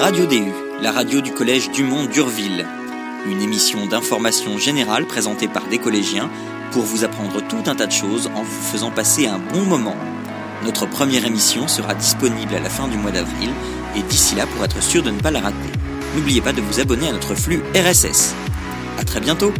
Radio DU, la radio du collège Dumont d'Urville. Une émission d'information générale présentée par des collégiens pour vous apprendre tout un tas de choses en vous faisant passer un bon moment. Notre première émission sera disponible à la fin du mois d'avril et d'ici là pour être sûr de ne pas la rater. N'oubliez pas de vous abonner à notre flux RSS. À très bientôt